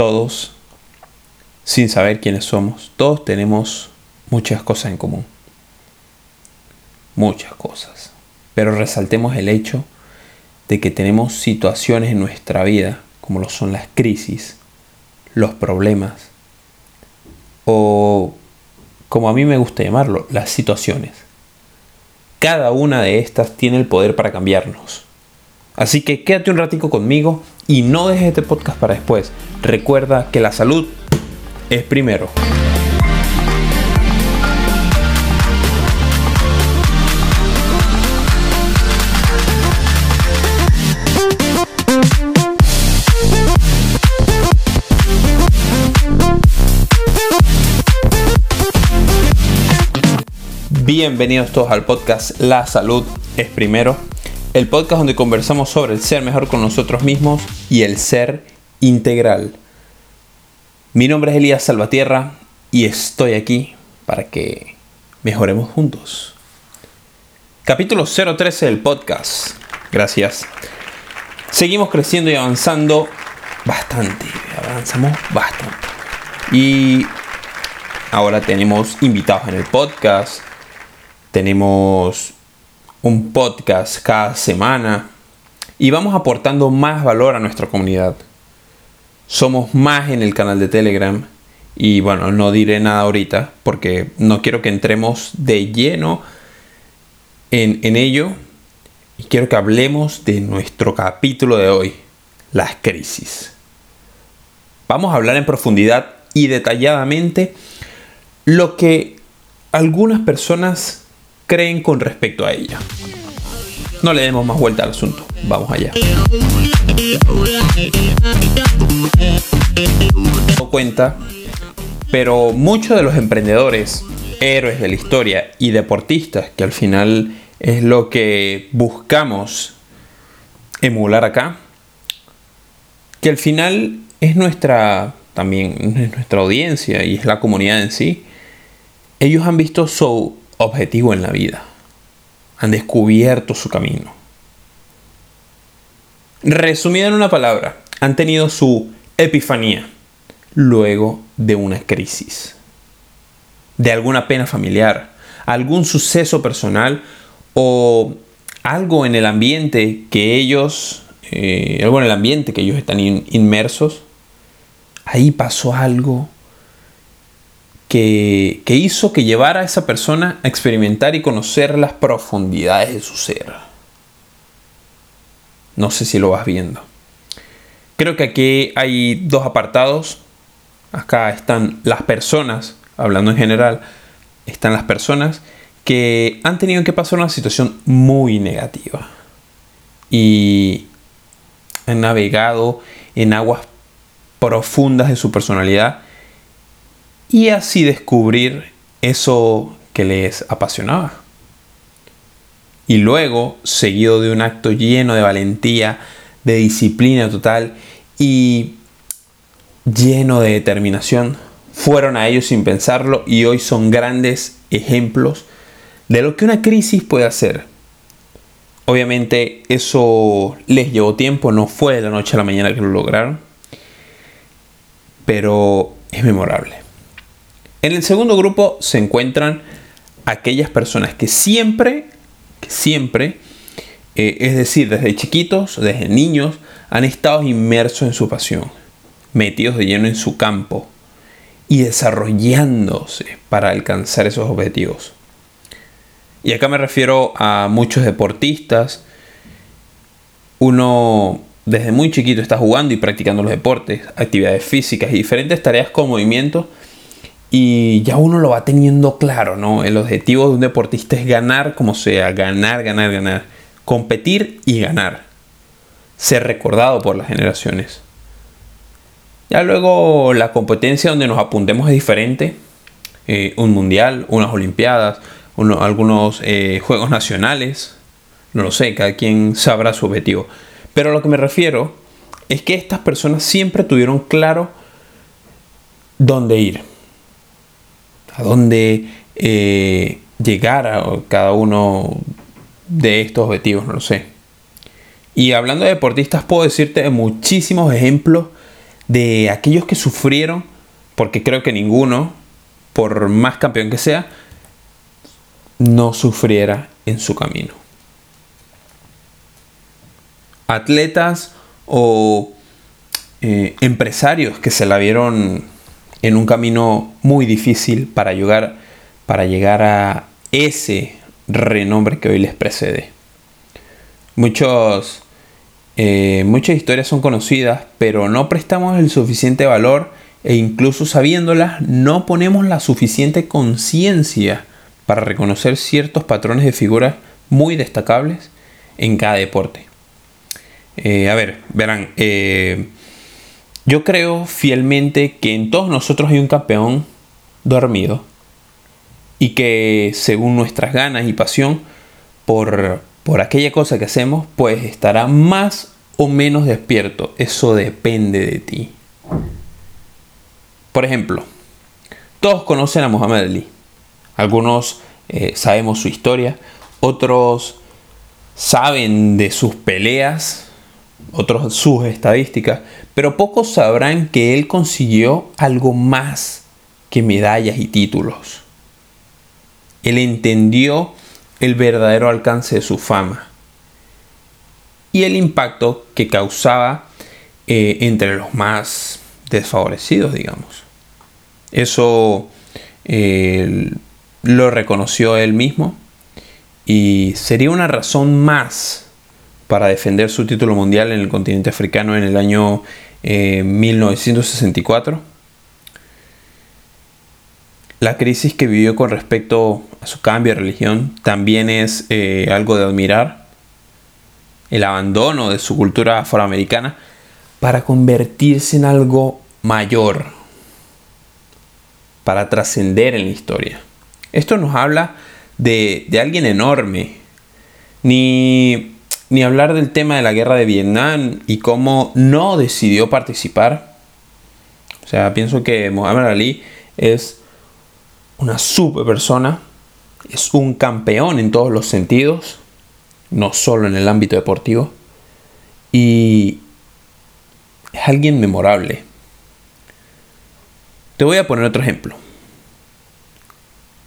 todos, sin saber quiénes somos, todos tenemos muchas cosas en común. Muchas cosas. Pero resaltemos el hecho de que tenemos situaciones en nuestra vida, como lo son las crisis, los problemas, o como a mí me gusta llamarlo, las situaciones. Cada una de estas tiene el poder para cambiarnos. Así que quédate un ratico conmigo y no dejes este podcast para después. Recuerda que la salud es primero. Bienvenidos todos al podcast La salud es primero, el podcast donde conversamos sobre el ser mejor con nosotros mismos y el ser integral. Mi nombre es Elías Salvatierra y estoy aquí para que mejoremos juntos. Capítulo 013 del podcast. Gracias. Seguimos creciendo y avanzando bastante. Avanzamos bastante. Y ahora tenemos invitados en el podcast tenemos un podcast cada semana y vamos aportando más valor a nuestra comunidad. Somos más en el canal de Telegram y bueno, no diré nada ahorita porque no quiero que entremos de lleno en, en ello y quiero que hablemos de nuestro capítulo de hoy, las crisis. Vamos a hablar en profundidad y detalladamente lo que algunas personas creen con respecto a ella. No le demos más vuelta al asunto, vamos allá. No cuenta, pero muchos de los emprendedores, héroes de la historia y deportistas, que al final es lo que buscamos emular acá, que al final es nuestra también es nuestra audiencia y es la comunidad en sí. Ellos han visto su objetivo en la vida. Han descubierto su camino. Resumido en una palabra, han tenido su epifanía luego de una crisis, de alguna pena familiar, algún suceso personal o algo en el ambiente que ellos, eh, algo en el ambiente que ellos están inmersos, ahí pasó algo que, hizo que llevara a esa persona a experimentar y conocer las profundidades de su ser. No sé si lo vas viendo. Creo que aquí hay dos apartados. Acá están las personas, hablando en general, están las personas que han tenido que pasar una situación muy negativa y han navegado en aguas profundas de su personalidad y así descubrir eso que les apasionaba. Y luego, seguido de un acto lleno de valentía, de disciplina total y lleno de determinación, fueron a ellos sin pensarlo y hoy son grandes ejemplos de lo que una crisis puede hacer. Obviamente eso les llevó tiempo, no fue de la noche a la mañana que lo lograron, pero es memorable. En el segundo grupo se encuentran aquellas personas que siempre, siempre, eh, es decir, desde chiquitos, desde niños, han estado inmersos en su pasión, metidos de lleno en su campo y desarrollándose para alcanzar esos objetivos. Y acá me refiero a muchos deportistas. Uno desde muy chiquito está jugando y practicando los deportes, actividades físicas y diferentes tareas con movimientos y ya uno lo va teniendo claro, ¿no? El objetivo de un deportista es ganar como sea, ganar, ganar, ganar. Competir y ganar. Ser recordado por las generaciones. Ya luego la competencia donde nos apuntemos es diferente. Eh, un mundial, unas olimpiadas, algunos eh, juegos nacionales. No lo sé, cada quien sabrá su objetivo. Pero a lo que me refiero es que estas personas siempre tuvieron claro dónde ir a dónde eh, cada uno de estos objetivos, no lo sé. Y hablando de deportistas, puedo decirte muchísimos ejemplos de aquellos que sufrieron, porque creo que ninguno, por más campeón que sea, no sufriera en su camino. Atletas o eh, empresarios que se la vieron en un camino muy difícil para llegar, para llegar a ese renombre que hoy les precede. Muchos, eh, muchas historias son conocidas, pero no prestamos el suficiente valor e incluso sabiéndolas no ponemos la suficiente conciencia para reconocer ciertos patrones de figuras muy destacables en cada deporte. Eh, a ver, verán, eh, yo creo fielmente que en todos nosotros hay un campeón dormido y que según nuestras ganas y pasión por, por aquella cosa que hacemos, pues estará más o menos despierto. Eso depende de ti. Por ejemplo, todos conocen a Muhammad Ali. Algunos eh, sabemos su historia, otros saben de sus peleas, otros sus estadísticas, pero pocos sabrán que él consiguió algo más que medallas y títulos. Él entendió el verdadero alcance de su fama y el impacto que causaba eh, entre los más desfavorecidos, digamos. Eso lo reconoció él mismo y sería una razón más para defender su título mundial en el continente africano en el año 1964. Eh, La crisis que vivió con respecto a su cambio de religión también es eh, algo de admirar. El abandono de su cultura afroamericana para convertirse en algo mayor, para trascender en la historia. Esto nos habla de, de alguien enorme. Ni ni hablar del tema de la guerra de Vietnam y cómo no decidió participar. O sea, pienso que Muhammad Ali es una super persona, es un campeón en todos los sentidos, no solo en el ámbito deportivo, y es alguien memorable. Te voy a poner otro ejemplo.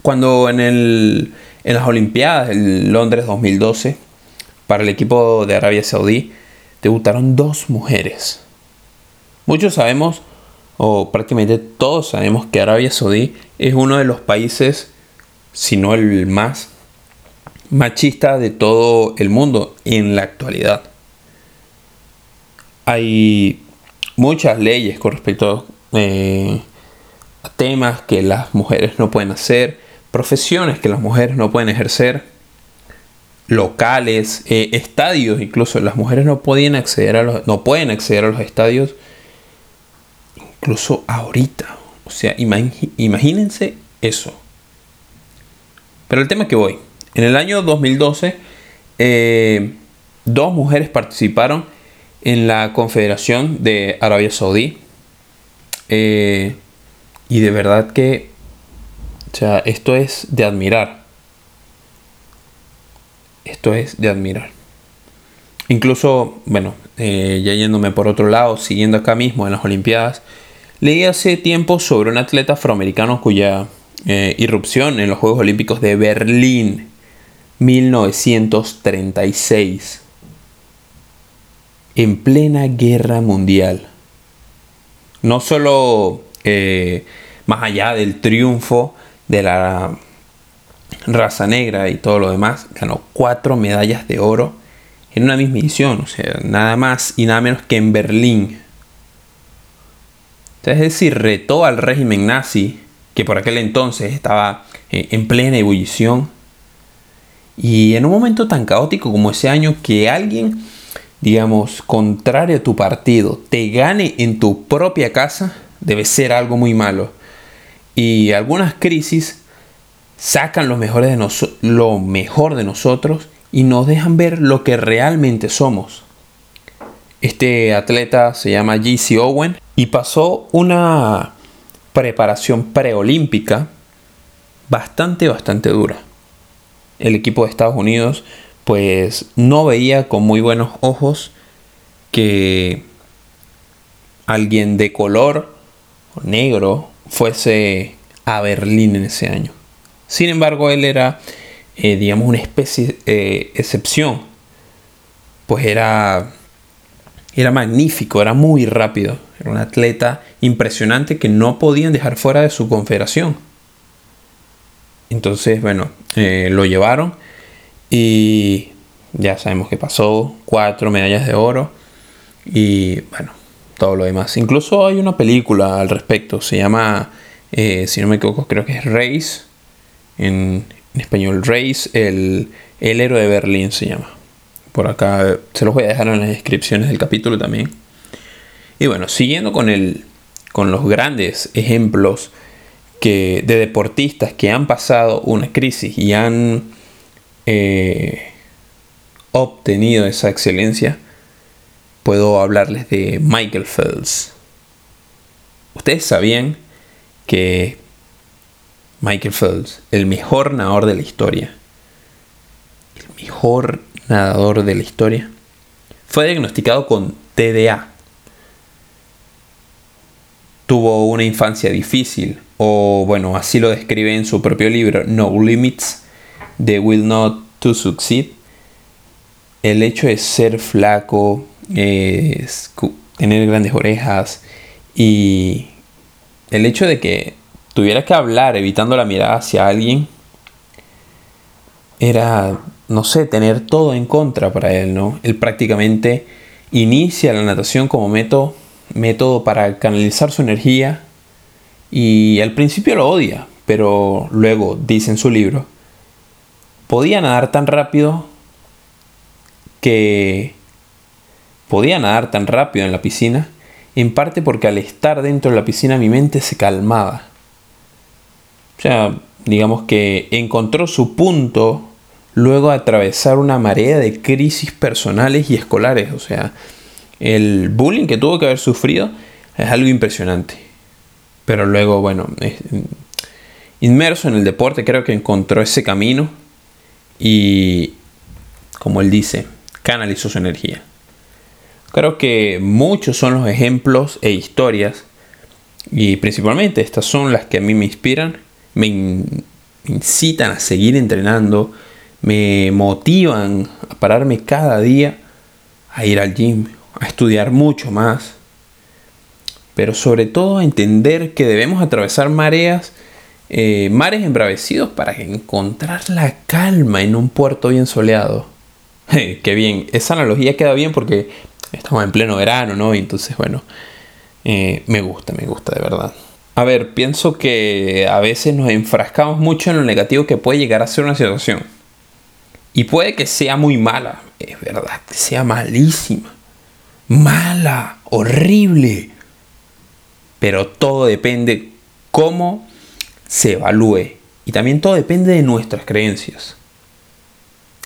Cuando en, el, en las Olimpiadas, en Londres 2012, para el equipo de Arabia Saudí debutaron dos mujeres. Muchos sabemos, o prácticamente todos sabemos, que Arabia Saudí es uno de los países, si no el más machista de todo el mundo en la actualidad. Hay muchas leyes con respecto eh, a temas que las mujeres no pueden hacer, profesiones que las mujeres no pueden ejercer locales, eh, estadios, incluso las mujeres no podían acceder a los, no pueden acceder a los estadios, incluso ahorita. O sea, imagínense eso. Pero el tema que voy, en el año 2012, eh, dos mujeres participaron en la Confederación de Arabia Saudí. Eh, y de verdad que, o sea, esto es de admirar. Esto es de admirar. Incluso, bueno, eh, ya yéndome por otro lado, siguiendo acá mismo en las Olimpiadas, leí hace tiempo sobre un atleta afroamericano cuya eh, irrupción en los Juegos Olímpicos de Berlín 1936, en plena guerra mundial. No solo eh, más allá del triunfo de la raza negra y todo lo demás, ganó cuatro medallas de oro en una misma edición, o sea, nada más y nada menos que en Berlín. Es decir, retó al régimen nazi, que por aquel entonces estaba eh, en plena ebullición. Y en un momento tan caótico como ese año, que alguien, digamos, contrario a tu partido, te gane en tu propia casa, debe ser algo muy malo. Y algunas crisis sacan lo, mejor de lo mejor de nosotros y nos dejan ver lo que realmente somos. Este atleta se llama JC Owen y pasó una preparación preolímpica bastante, bastante dura. El equipo de Estados Unidos pues no veía con muy buenos ojos que alguien de color negro fuese a Berlín en ese año. Sin embargo, él era, eh, digamos, una especie de excepción, pues era, era magnífico, era muy rápido, era un atleta impresionante que no podían dejar fuera de su confederación. Entonces, bueno, eh, lo llevaron y ya sabemos que pasó, cuatro medallas de oro y bueno, todo lo demás. Incluso hay una película al respecto, se llama, eh, si no me equivoco, creo que es Race, en, español Race, el, el héroe de Berlín se llama. Por acá se los voy a dejar en las descripciones del capítulo también. Y bueno, siguiendo con, el, con los grandes ejemplos que, de deportistas que han pasado una crisis y han eh, obtenido esa excelencia, puedo hablarles de Michael Phelps. Ustedes sabían que Michael Phelps, el mejor nadador de la historia, el mejor nadador de la historia, fue diagnosticado con TDA. Tuvo una infancia difícil, o bueno, así lo describe en su propio libro, No Limits, The Will Not to Succeed. El hecho de ser flaco, tener grandes orejas y el hecho de que tuviera que hablar evitando la mirada hacia alguien era, no sé, tener todo en contra para él, ¿no? Él prácticamente inicia la natación como método, método para canalizar su energía y al principio lo odia, pero luego dice en su libro, podía nadar tan rápido que podía nadar tan rápido en la piscina, en parte porque al estar dentro de la piscina mi mente se calmaba. O sea, digamos que encontró su punto luego de atravesar una marea de crisis personales y escolares. O sea, el bullying que tuvo que haber sufrido es algo impresionante. Pero luego, bueno, inmerso en el deporte, creo que encontró ese camino y, como él dice, canalizó su energía. Creo que muchos son los ejemplos e historias, y principalmente estas son las que a mí me inspiran, me, incitan a seguir entrenando, me motivan a pararme cada día, a ir al gym, a estudiar mucho más, pero sobre todo a entender que debemos atravesar mareas, eh, mares embravecidos para encontrar la calma en un puerto bien soleado. qué bien, esa analogía queda bien porque estamos en pleno verano, ¿no? Entonces, bueno, eh, me gusta, me gusta de verdad. A ver, pienso que a veces nos enfrascamos mucho en lo negativo que puede llegar a ser una situación. Y puede que sea muy mala, es verdad, que sea malísima. Mala, horrible. Pero todo depende cómo se evalúe. Y también todo depende de nuestras creencias.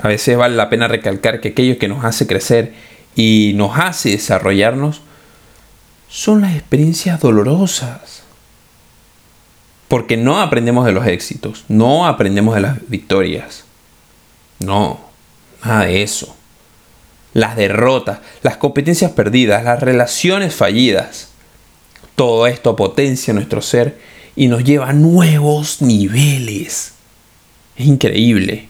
A veces vale la pena recalcar que aquello que nos hace crecer y nos hace desarrollarnos son las experiencias dolorosas. Porque no aprendemos de los éxitos, no aprendemos de las victorias. No, nada de eso. Las derrotas, las competencias perdidas, las relaciones fallidas. Todo esto potencia nuestro ser y nos lleva a nuevos niveles. Es increíble.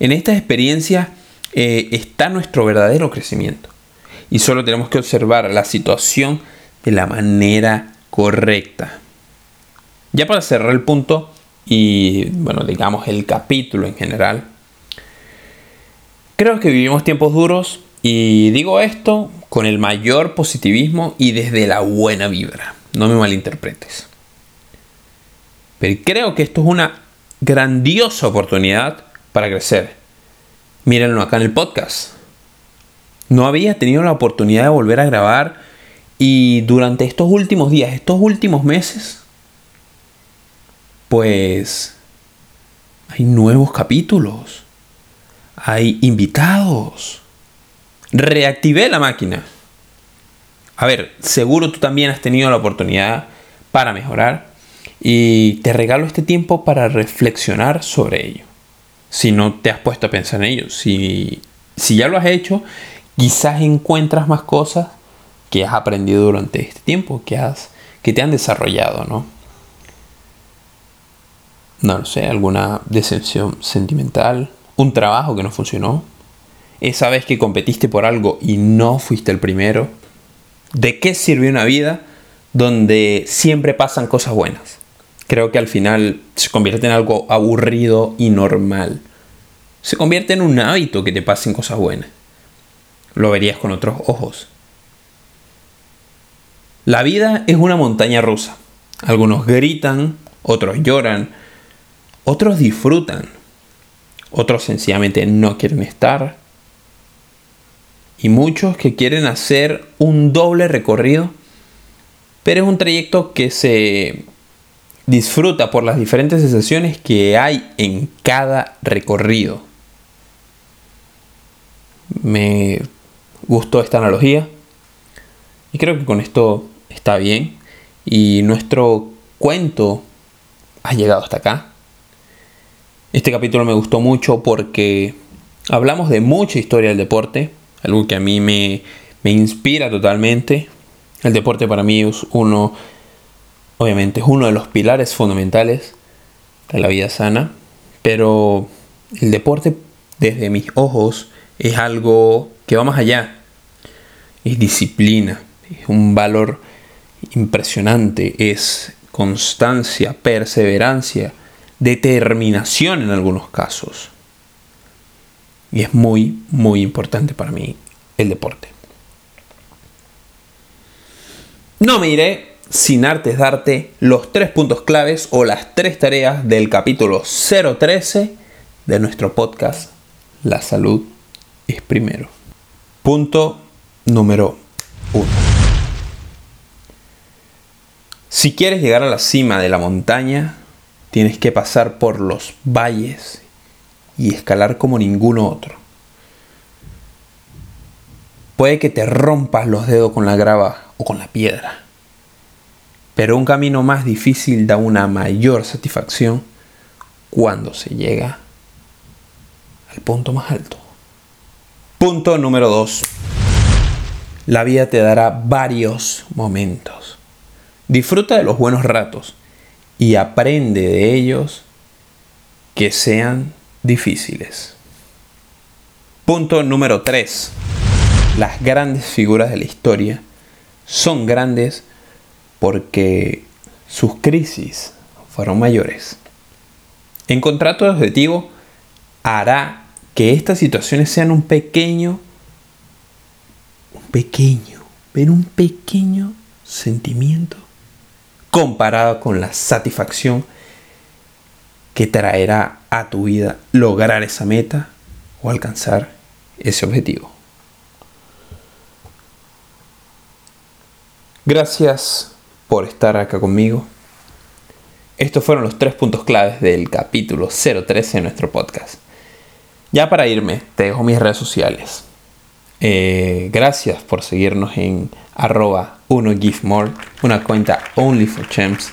En estas experiencias eh, está nuestro verdadero crecimiento. Y solo tenemos que observar la situación de la manera correcta. Ya para cerrar el punto y, bueno, digamos el capítulo en general, creo que vivimos tiempos duros y digo esto con el mayor positivismo y desde la buena vibra. No me malinterpretes. Pero creo que esto es una grandiosa oportunidad para crecer mírenlo acá en el podcast. No había tenido la oportunidad de volver a grabar y durante estos últimos días, estos últimos meses, pues hay nuevos capítulos, hay invitados. Reactivé la máquina. A ver, seguro tú también has tenido la oportunidad para mejorar y te regalo este tiempo para reflexionar sobre ello si no te has puesto a pensar en ello. Si, si ya lo has hecho, quizás encuentras más cosas que has aprendido durante este tiempo, que, has, que te han desarrollado, ¿no? No lo sé, alguna decepción sentimental, un trabajo que no funcionó, esa vez que competiste por algo y no fuiste el primero. ¿De qué sirve una vida donde siempre pasan cosas buenas? Creo que al final se convierte en algo aburrido y normal. Se convierte en un hábito que te pasen cosas buenas. Lo verías con otros ojos. La vida es una montaña rusa. Algunos gritan, otros lloran, otros disfrutan, otros sencillamente no quieren estar. Y muchos que quieren hacer un doble recorrido, pero es un trayecto que se disfruta por las diferentes sensaciones que hay en cada recorrido. Me gustó esta analogía y creo que con esto está bien. Y nuestro cuento ha llegado hasta acá. Este capítulo me gustó mucho porque hablamos de mucha historia del deporte, algo que a mí me, me inspira totalmente. El deporte para mí es uno, obviamente, es uno de los pilares fundamentales de la vida sana, pero el deporte desde mis ojos es algo que va más allá. Es disciplina, es un valor impresionante, es constancia, perseverancia, determinación en algunos casos. Y es muy, muy importante para mí el deporte. No me iré sin antes darte los tres puntos claves o las tres tareas del capítulo 013 de nuestro podcast La salud es primero. Punto número uno. Si quieres llegar a la cima de la montaña, tienes que pasar por los valles y escalar como ninguno otro. Puede que te rompas los dedos con la grava o con la piedra, pero un camino más difícil da una mayor satisfacción cuando se llega al punto más alto. Punto número 2. La vida te dará varios momentos Disfruta de los buenos ratos y aprende de ellos que sean difíciles. Punto número 3. Las grandes figuras de la historia son grandes porque sus crisis fueron mayores. Encontrar tu objetivo hará que estas situaciones sean un pequeño, un pequeño, pero un pequeño sentimiento comparado con la satisfacción que traerá a tu vida lograr esa meta o alcanzar ese objetivo. Gracias por estar acá conmigo. Estos fueron los tres puntos claves del capítulo 013 de nuestro podcast. Ya para irme, te dejo mis redes sociales. Eh, gracias por seguirnos en arroba 1gifmore, una cuenta only for champs.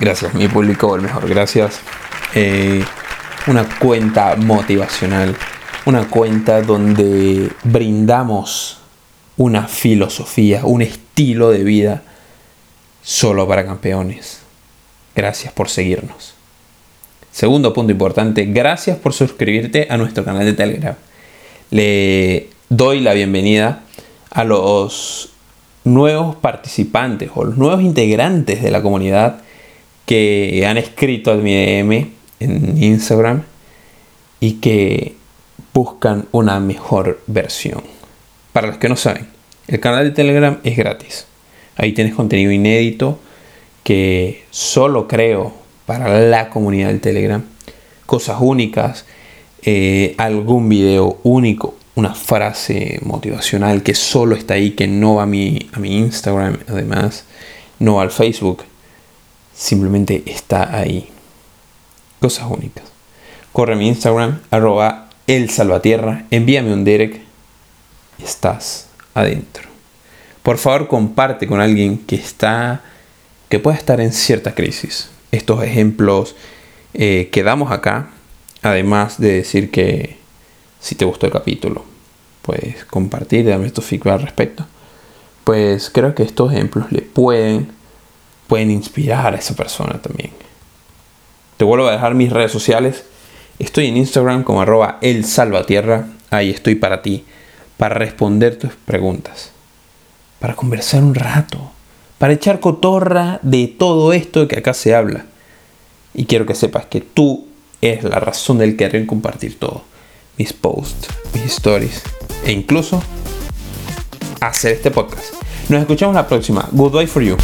Gracias, mi público, el mejor, gracias. Eh, una cuenta motivacional, una cuenta donde brindamos una filosofía, un estilo de vida solo para campeones. Gracias por seguirnos. Segundo punto importante, gracias por suscribirte a nuestro canal de Telegram. Le doy la bienvenida a los nuevos participantes o los nuevos integrantes de la comunidad que han escrito a mi DM en Instagram y que buscan una mejor versión. Para los que no saben, el canal de Telegram es gratis. Ahí tienes contenido inédito que solo creo para la comunidad del Telegram. Cosas únicas, eh, algún video único una frase motivacional que solo está ahí, que no va a mi, a mi Instagram, además, no va al Facebook, simplemente está ahí. Cosas únicas. Corre a mi Instagram, arroba el salvatierra, envíame un direct estás adentro. Por favor, comparte con alguien que está, que pueda estar en cierta crisis. Estos ejemplos eh, que damos acá, además de decir que si te gustó el capítulo, puedes compartir y darme tu feedback al respecto. pues creo que estos ejemplos le pueden, pueden inspirar a esa persona también. Te vuelvo a dejar mis redes sociales. Estoy en Instagram como arroba el salvatierra. Ahí estoy para ti, para responder tus preguntas, para conversar un rato, para echar cotorra de todo esto que acá se habla. Y quiero que sepas que tú es la razón del querer compartir todo. Mis posts, mis stories e incluso hacer este podcast. Nos escuchamos la próxima. Goodbye for you.